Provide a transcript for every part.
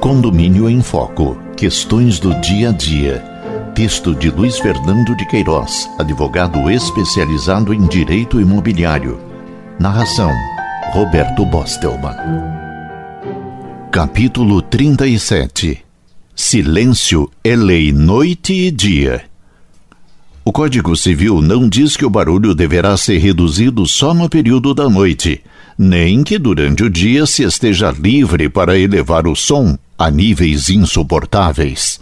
Condomínio em Foco. Questões do dia a dia. Texto de Luiz Fernando de Queiroz, advogado especializado em direito imobiliário. Narração: Roberto Bostelman. Capítulo 37. Silêncio é lei noite e dia. O Código Civil não diz que o barulho deverá ser reduzido só no período da noite, nem que durante o dia se esteja livre para elevar o som a níveis insuportáveis.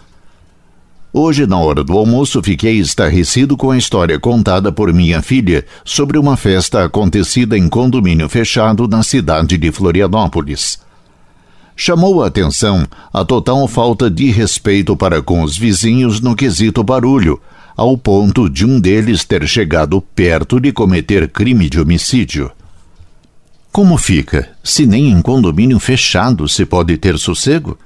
Hoje, na hora do almoço, fiquei estarrecido com a história contada por minha filha sobre uma festa acontecida em condomínio fechado na cidade de Florianópolis. Chamou a atenção a total falta de respeito para com os vizinhos no quesito barulho, ao ponto de um deles ter chegado perto de cometer crime de homicídio. Como fica, se nem em condomínio fechado se pode ter sossego?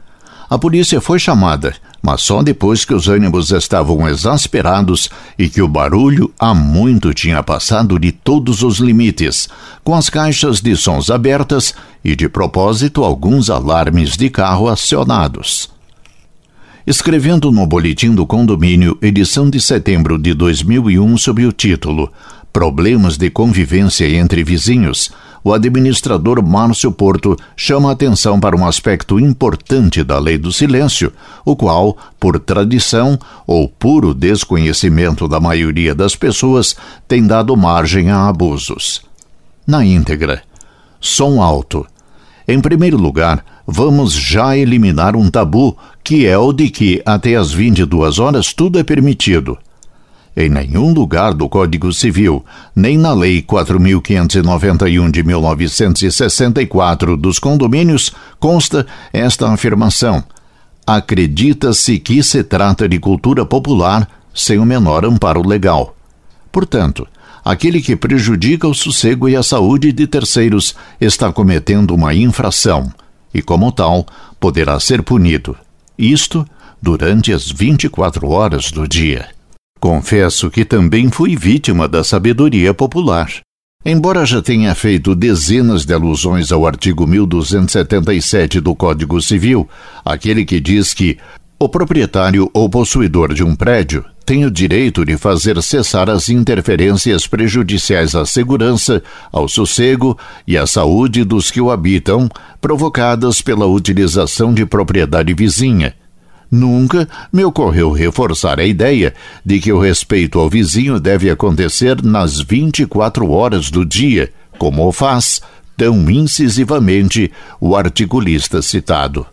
A polícia foi chamada, mas só depois que os ânimos estavam exasperados e que o barulho há muito tinha passado de todos os limites, com as caixas de sons abertas e, de propósito, alguns alarmes de carro acionados. Escrevendo no Boletim do Condomínio, edição de setembro de 2001, sob o título Problemas de convivência entre vizinhos, o administrador Márcio Porto chama atenção para um aspecto importante da lei do silêncio, o qual, por tradição ou puro desconhecimento da maioria das pessoas, tem dado margem a abusos. Na íntegra, som alto. Em primeiro lugar, vamos já eliminar um tabu, que é o de que até às 22 horas tudo é permitido. Em nenhum lugar do Código Civil, nem na Lei 4.591 de 1964 dos condomínios, consta esta afirmação. Acredita-se que se trata de cultura popular sem o menor amparo legal. Portanto, aquele que prejudica o sossego e a saúde de terceiros está cometendo uma infração e, como tal, poderá ser punido. Isto durante as 24 horas do dia. Confesso que também fui vítima da sabedoria popular. Embora já tenha feito dezenas de alusões ao artigo 1277 do Código Civil, aquele que diz que o proprietário ou possuidor de um prédio tem o direito de fazer cessar as interferências prejudiciais à segurança, ao sossego e à saúde dos que o habitam, provocadas pela utilização de propriedade vizinha Nunca me ocorreu reforçar a ideia de que o respeito ao vizinho deve acontecer nas 24 horas do dia, como o faz, tão incisivamente, o articulista citado.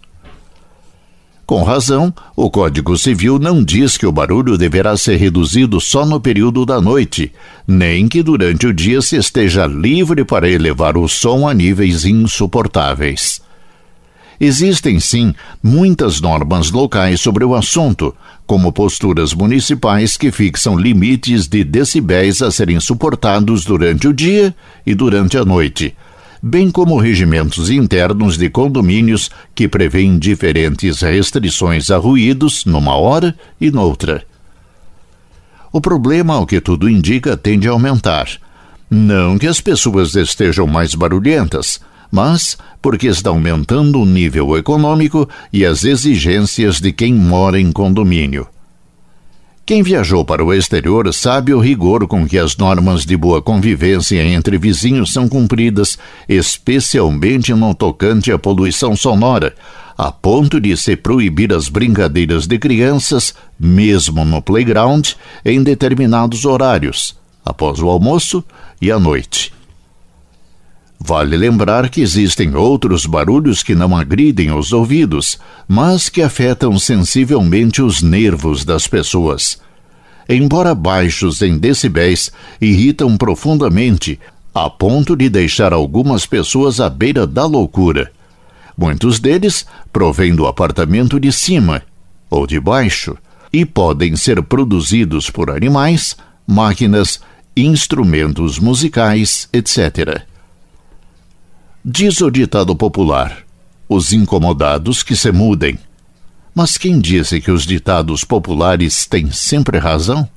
Com razão, o Código Civil não diz que o barulho deverá ser reduzido só no período da noite, nem que durante o dia se esteja livre para elevar o som a níveis insuportáveis. Existem sim muitas normas locais sobre o assunto, como posturas municipais que fixam limites de decibéis a serem suportados durante o dia e durante a noite, bem como regimentos internos de condomínios que prevêem diferentes restrições a ruídos numa hora e noutra. O problema, ao que tudo indica, tende a aumentar. Não que as pessoas estejam mais barulhentas, mas porque está aumentando o nível econômico e as exigências de quem mora em condomínio. Quem viajou para o exterior sabe o rigor com que as normas de boa convivência entre vizinhos são cumpridas, especialmente no tocante à poluição sonora, a ponto de se proibir as brincadeiras de crianças, mesmo no playground, em determinados horários, após o almoço e à noite. Vale lembrar que existem outros barulhos que não agridem os ouvidos, mas que afetam sensivelmente os nervos das pessoas. Embora baixos em decibéis, irritam profundamente, a ponto de deixar algumas pessoas à beira da loucura. Muitos deles provêm do apartamento de cima ou de baixo e podem ser produzidos por animais, máquinas, instrumentos musicais, etc. Diz o ditado popular: os incomodados que se mudem. Mas quem disse que os ditados populares têm sempre razão?